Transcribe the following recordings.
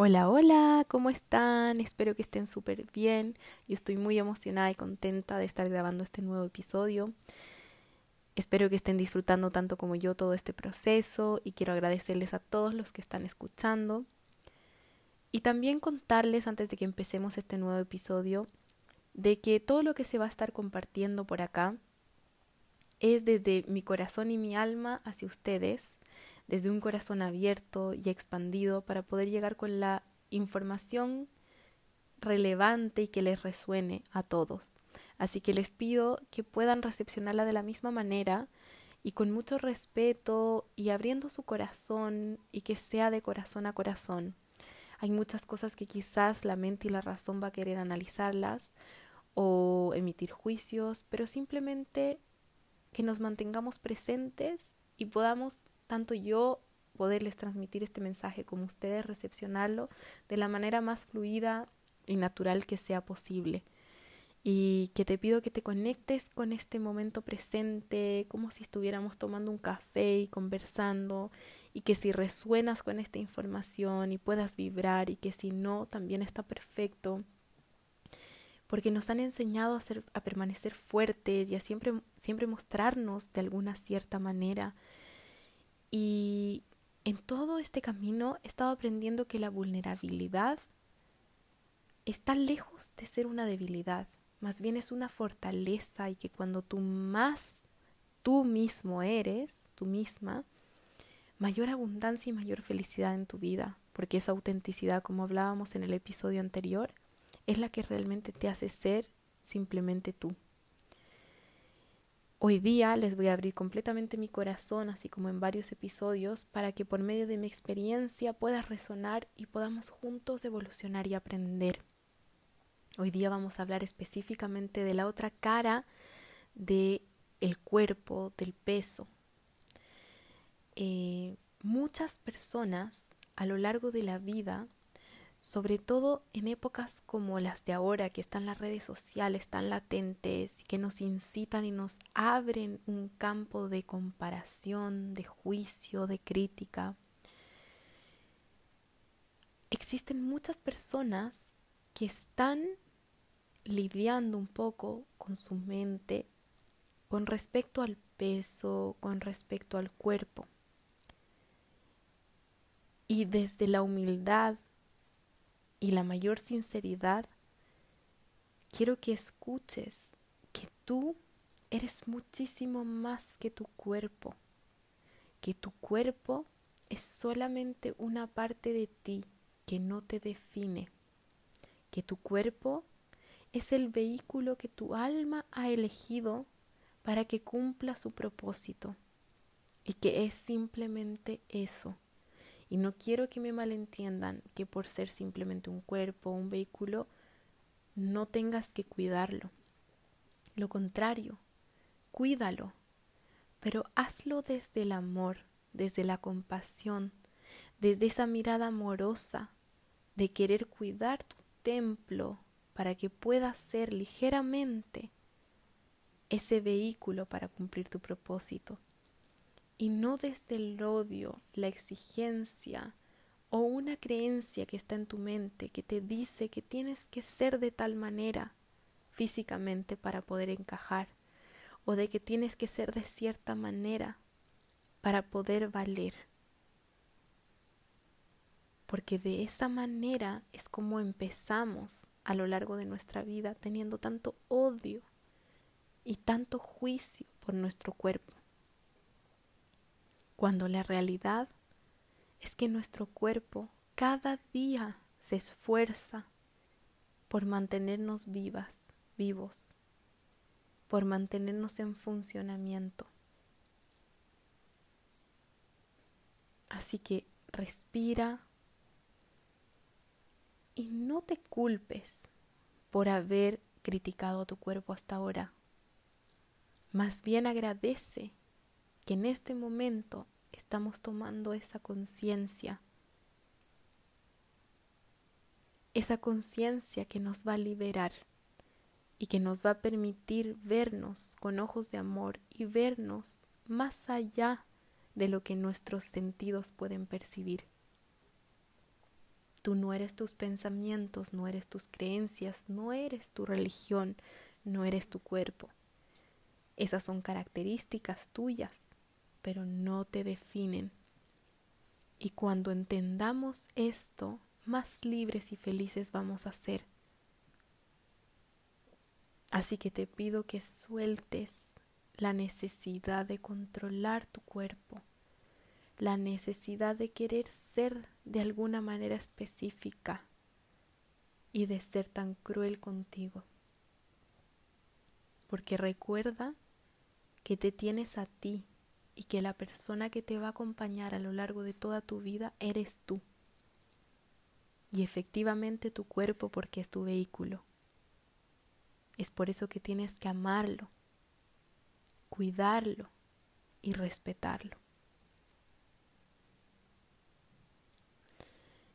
Hola, hola, ¿cómo están? Espero que estén súper bien. Yo estoy muy emocionada y contenta de estar grabando este nuevo episodio. Espero que estén disfrutando tanto como yo todo este proceso y quiero agradecerles a todos los que están escuchando. Y también contarles antes de que empecemos este nuevo episodio de que todo lo que se va a estar compartiendo por acá es desde mi corazón y mi alma hacia ustedes desde un corazón abierto y expandido para poder llegar con la información relevante y que les resuene a todos. Así que les pido que puedan recepcionarla de la misma manera y con mucho respeto y abriendo su corazón y que sea de corazón a corazón. Hay muchas cosas que quizás la mente y la razón va a querer analizarlas o emitir juicios, pero simplemente que nos mantengamos presentes y podamos tanto yo poderles transmitir este mensaje como ustedes recepcionarlo de la manera más fluida y natural que sea posible. Y que te pido que te conectes con este momento presente, como si estuviéramos tomando un café y conversando, y que si resuenas con esta información y puedas vibrar, y que si no, también está perfecto porque nos han enseñado a, ser, a permanecer fuertes y a siempre, siempre mostrarnos de alguna cierta manera y en todo este camino he estado aprendiendo que la vulnerabilidad está lejos de ser una debilidad, más bien es una fortaleza y que cuando tú más tú mismo eres, tú misma, mayor abundancia y mayor felicidad en tu vida, porque esa autenticidad, como hablábamos en el episodio anterior, es la que realmente te hace ser simplemente tú. Hoy día les voy a abrir completamente mi corazón, así como en varios episodios, para que por medio de mi experiencia pueda resonar y podamos juntos evolucionar y aprender. Hoy día vamos a hablar específicamente de la otra cara de el cuerpo, del peso. Eh, muchas personas a lo largo de la vida sobre todo en épocas como las de ahora, que están las redes sociales tan latentes, que nos incitan y nos abren un campo de comparación, de juicio, de crítica. Existen muchas personas que están lidiando un poco con su mente con respecto al peso, con respecto al cuerpo. Y desde la humildad y la mayor sinceridad, quiero que escuches que tú eres muchísimo más que tu cuerpo, que tu cuerpo es solamente una parte de ti que no te define, que tu cuerpo es el vehículo que tu alma ha elegido para que cumpla su propósito y que es simplemente eso y no quiero que me malentiendan que por ser simplemente un cuerpo un vehículo no tengas que cuidarlo. Lo contrario, cuídalo, pero hazlo desde el amor, desde la compasión, desde esa mirada amorosa de querer cuidar tu templo para que pueda ser ligeramente ese vehículo para cumplir tu propósito y no desde el odio, la exigencia o una creencia que está en tu mente que te dice que tienes que ser de tal manera físicamente para poder encajar o de que tienes que ser de cierta manera para poder valer. Porque de esa manera es como empezamos a lo largo de nuestra vida teniendo tanto odio y tanto juicio por nuestro cuerpo cuando la realidad es que nuestro cuerpo cada día se esfuerza por mantenernos vivas, vivos, por mantenernos en funcionamiento. Así que respira, Y no te culpes por haber criticado a tu cuerpo hasta ahora. Más bien agradece que en este momento estamos tomando esa conciencia. Esa conciencia que nos va a liberar y que nos va a permitir vernos con ojos de amor y vernos más allá de lo que nuestros sentidos pueden percibir. Tú no eres tus pensamientos, no eres tus creencias, no eres tu religión, no eres tu cuerpo. Esas son características tuyas, pero no te definen. Y cuando entendamos esto, más libres y felices vamos a ser. Así que te pido que sueltes la necesidad de controlar tu cuerpo, la necesidad de querer ser de alguna manera específica y de ser tan cruel contigo. Porque recuerda que te tienes a ti y que la persona que te va a acompañar a lo largo de toda tu vida eres tú. Y efectivamente tu cuerpo porque es tu vehículo. Es por eso que tienes que amarlo, cuidarlo y respetarlo.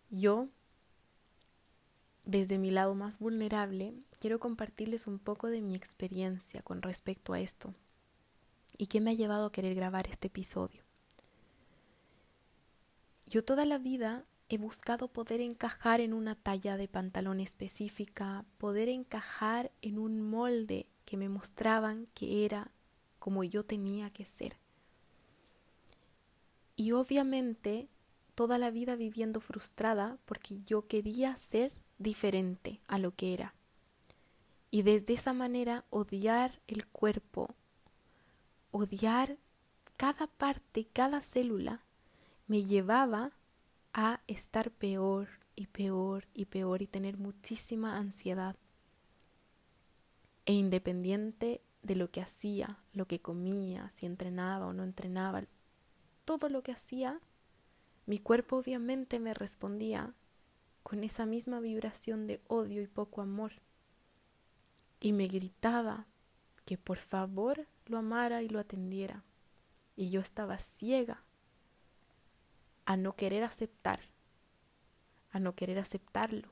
Yo, desde mi lado más vulnerable, quiero compartirles un poco de mi experiencia con respecto a esto y qué me ha llevado a querer grabar este episodio. Yo toda la vida he buscado poder encajar en una talla de pantalón específica, poder encajar en un molde que me mostraban que era como yo tenía que ser. Y obviamente toda la vida viviendo frustrada porque yo quería ser diferente a lo que era. Y desde esa manera odiar el cuerpo, odiar cada parte, cada célula, me llevaba a estar peor y peor y peor y tener muchísima ansiedad. E independiente de lo que hacía, lo que comía, si entrenaba o no entrenaba, todo lo que hacía mi cuerpo obviamente me respondía con esa misma vibración de odio y poco amor. Y me gritaba que por favor lo amara y lo atendiera. Y yo estaba ciega a no querer aceptar, a no querer aceptarlo.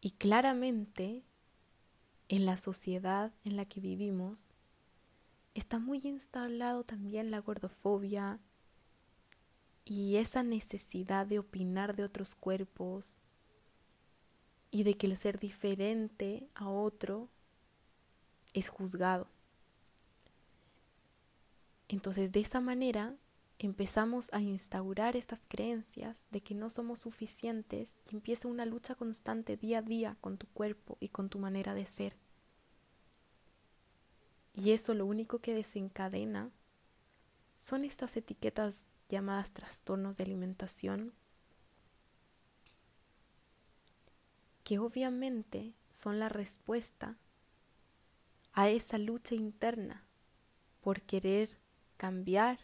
Y claramente en la sociedad en la que vivimos está muy instalado también la gordofobia, y esa necesidad de opinar de otros cuerpos y de que el ser diferente a otro es juzgado. Entonces de esa manera empezamos a instaurar estas creencias de que no somos suficientes y empieza una lucha constante día a día con tu cuerpo y con tu manera de ser. Y eso lo único que desencadena son estas etiquetas llamadas trastornos de alimentación, que obviamente son la respuesta a esa lucha interna por querer cambiar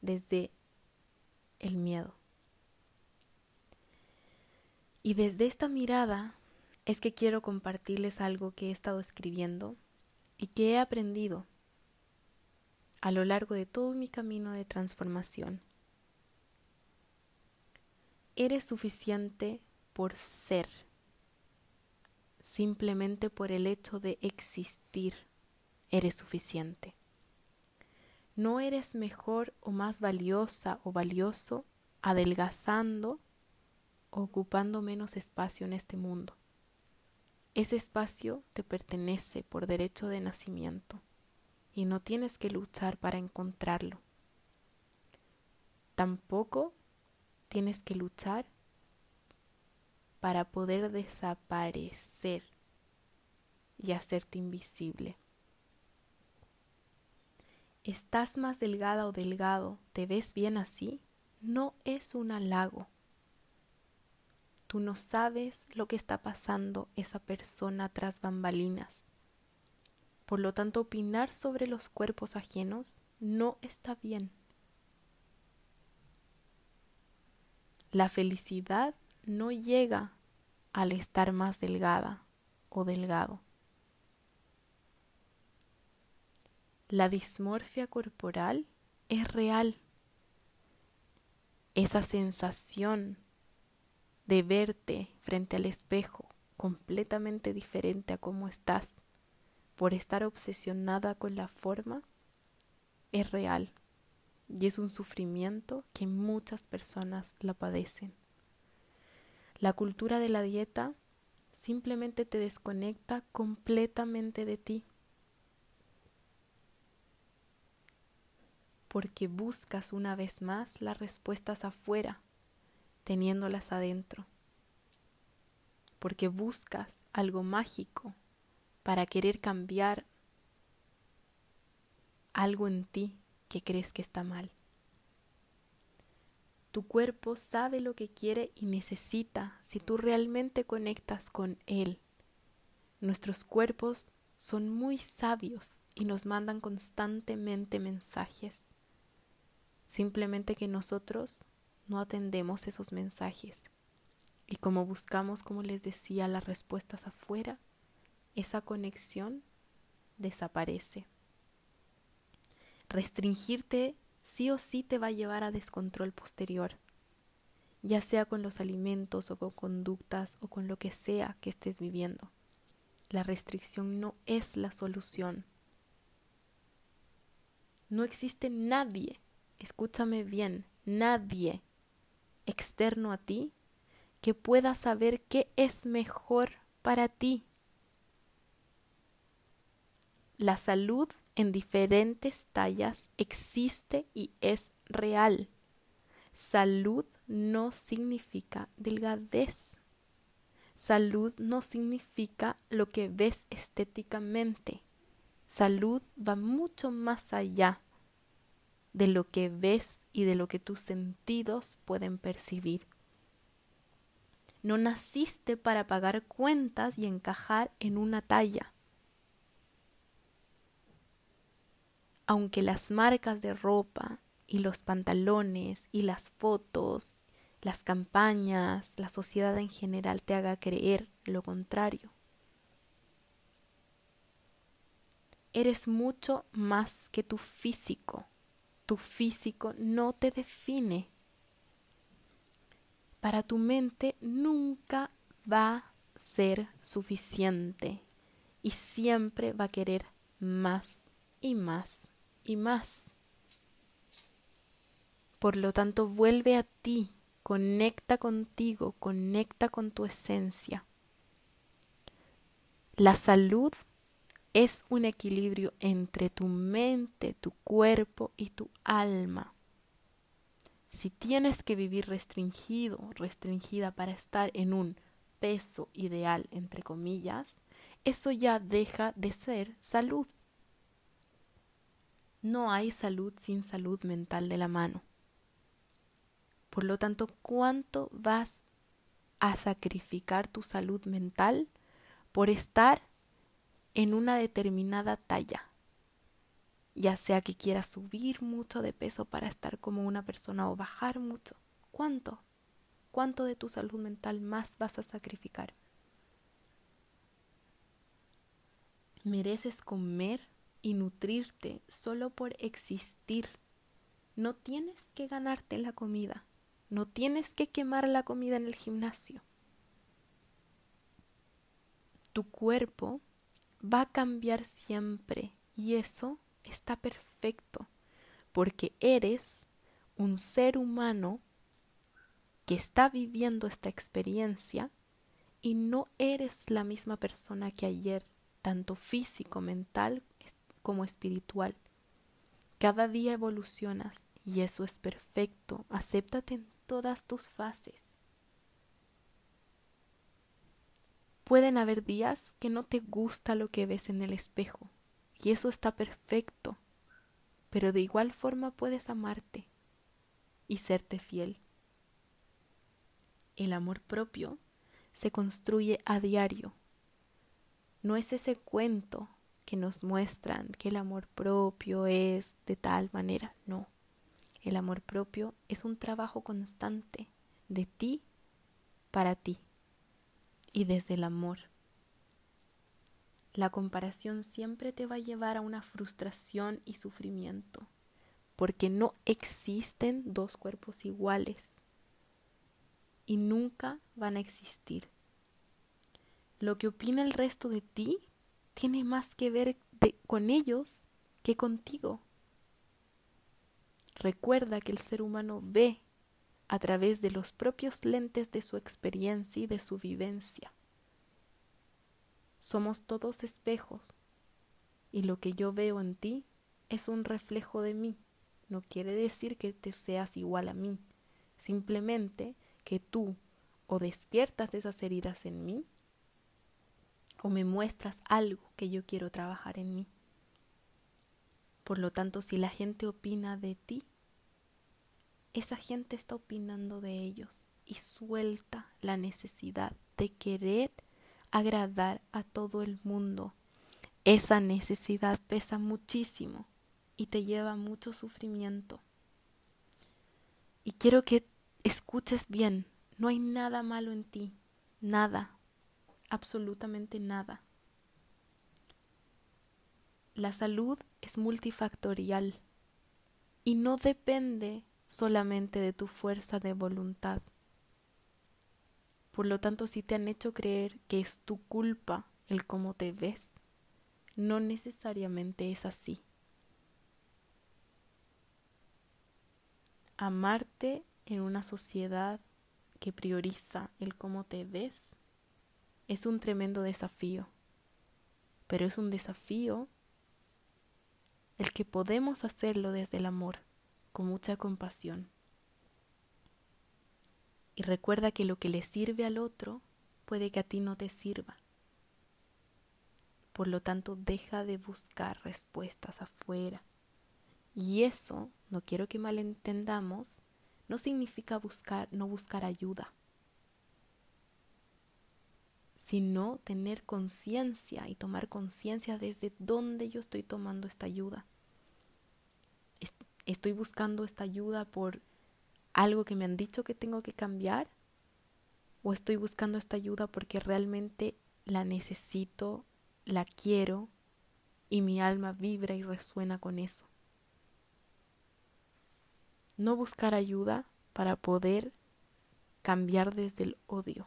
desde el miedo. Y desde esta mirada es que quiero compartirles algo que he estado escribiendo y que he aprendido a lo largo de todo mi camino de transformación. Eres suficiente por ser, simplemente por el hecho de existir, eres suficiente. No eres mejor o más valiosa o valioso adelgazando o ocupando menos espacio en este mundo. Ese espacio te pertenece por derecho de nacimiento y no tienes que luchar para encontrarlo. Tampoco tienes que luchar para poder desaparecer y hacerte invisible. ¿Estás más delgada o delgado? ¿Te ves bien así? No es un halago. Tú no sabes lo que está pasando esa persona tras bambalinas. Por lo tanto, opinar sobre los cuerpos ajenos no está bien. La felicidad no llega al estar más delgada o delgado. La dismorfia corporal es real. Esa sensación de verte frente al espejo completamente diferente a cómo estás por estar obsesionada con la forma es real y es un sufrimiento que muchas personas la padecen. La cultura de la dieta simplemente te desconecta completamente de ti. Porque buscas una vez más las respuestas afuera, teniéndolas adentro. Porque buscas algo mágico para querer cambiar algo en ti que crees que está mal. Tu cuerpo sabe lo que quiere y necesita si tú realmente conectas con él. Nuestros cuerpos son muy sabios y nos mandan constantemente mensajes. Simplemente que nosotros no atendemos esos mensajes. Y como buscamos, como les decía, las respuestas afuera, esa conexión desaparece. Restringirte sí o sí te va a llevar a descontrol posterior, ya sea con los alimentos o con conductas o con lo que sea que estés viviendo. La restricción no es la solución. No existe nadie, escúchame bien, nadie externo a ti que pueda saber qué es mejor para ti. La salud en diferentes tallas existe y es real. Salud no significa delgadez. Salud no significa lo que ves estéticamente. Salud va mucho más allá de lo que ves y de lo que tus sentidos pueden percibir. No naciste para pagar cuentas y encajar en una talla. Aunque las marcas de ropa y los pantalones y las fotos, las campañas, la sociedad en general te haga creer lo contrario. Eres mucho más que tu físico. Tu físico no te define. Para tu mente nunca va a ser suficiente y siempre va a querer más y más y más. Por lo tanto, vuelve a ti, conecta contigo, conecta con tu esencia. La salud es un equilibrio entre tu mente, tu cuerpo y tu alma. Si tienes que vivir restringido, restringida para estar en un peso ideal, entre comillas, eso ya deja de ser salud. No hay salud sin salud mental de la mano. Por lo tanto, ¿cuánto vas a sacrificar tu salud mental por estar en una determinada talla? Ya sea que quieras subir mucho de peso para estar como una persona o bajar mucho. ¿Cuánto? ¿Cuánto de tu salud mental más vas a sacrificar? ¿Mereces comer y nutrirte solo por existir. No tienes que ganarte la comida, no tienes que quemar la comida en el gimnasio. Tu cuerpo va a cambiar siempre y eso está perfecto porque eres un ser humano que está viviendo esta experiencia y no eres la misma persona que ayer, tanto físico, mental como espiritual. Cada día evolucionas y eso es perfecto. Acéptate en todas tus fases. Pueden haber días que no te gusta lo que ves en el espejo y eso está perfecto, pero de igual forma puedes amarte y serte fiel. El amor propio se construye a diario. No es ese cuento que nos muestran que el amor propio es de tal manera. No, el amor propio es un trabajo constante de ti para ti y desde el amor. La comparación siempre te va a llevar a una frustración y sufrimiento, porque no existen dos cuerpos iguales y nunca van a existir. Lo que opina el resto de ti tiene más que ver con ellos que contigo. Recuerda que el ser humano ve a través de los propios lentes de su experiencia y de su vivencia. Somos todos espejos y lo que yo veo en ti es un reflejo de mí. No quiere decir que te seas igual a mí, simplemente que tú o despiertas esas heridas en mí o me muestras algo que yo quiero trabajar en mí. Por lo tanto, si la gente opina de ti, esa gente está opinando de ellos y suelta la necesidad de querer agradar a todo el mundo. Esa necesidad pesa muchísimo y te lleva mucho sufrimiento. Y quiero que escuches bien, no hay nada malo en ti, nada, absolutamente nada. La salud es multifactorial y no depende solamente de tu fuerza de voluntad. Por lo tanto, si te han hecho creer que es tu culpa el cómo te ves, no necesariamente es así. Amarte en una sociedad que prioriza el cómo te ves es un tremendo desafío, pero es un desafío el que podemos hacerlo desde el amor con mucha compasión. Y recuerda que lo que le sirve al otro puede que a ti no te sirva. Por lo tanto, deja de buscar respuestas afuera. Y eso, no quiero que malentendamos, no significa buscar, no buscar ayuda, sino tener conciencia y tomar conciencia desde dónde yo estoy tomando esta ayuda estoy buscando esta ayuda por algo que me han dicho que tengo que cambiar o estoy buscando esta ayuda porque realmente la necesito, la quiero y mi alma vibra y resuena con eso. No buscar ayuda para poder cambiar desde el odio.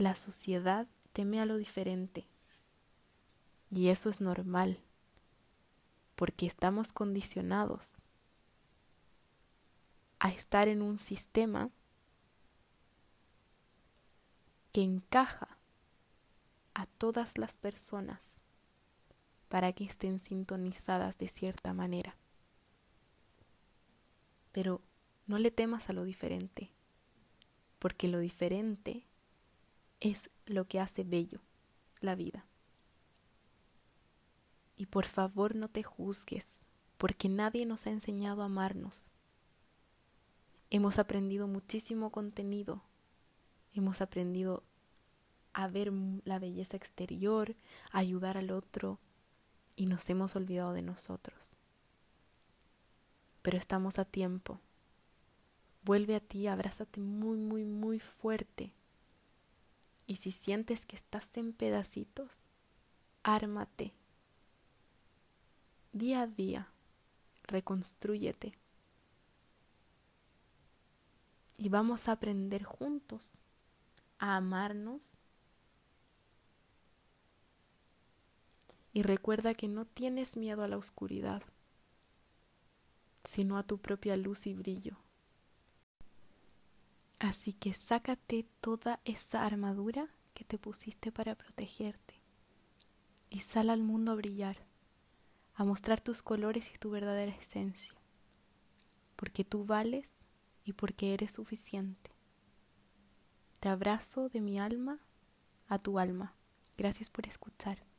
La sociedad teme a lo diferente. Y eso es normal, porque estamos condicionados a estar en un sistema que encaja a todas las personas para que estén sintonizadas de cierta manera. Pero no le temas a lo diferente, porque lo diferente es lo que hace bello la vida. Y por favor no te juzgues, porque nadie nos ha enseñado a amarnos. Hemos aprendido muchísimo contenido, hemos aprendido a ver la belleza exterior, a ayudar al otro, y nos hemos olvidado de nosotros. Pero estamos a tiempo. Vuelve a ti, abrázate muy, muy, muy fuerte y si sientes que estás en pedacitos, ármate. Día a día, reconstrúyete. Y vamos a aprender juntos a amarnos. Y recuerda que no tienes miedo a la oscuridad, sino a tu propia luz y brillo. Así que sácate toda esa armadura que te pusiste para protegerte y sal al mundo a brillar, a mostrar tus colores y tu verdadera esencia, porque tú vales y porque eres suficiente. Te abrazo de mi alma a tu alma. Gracias por escuchar.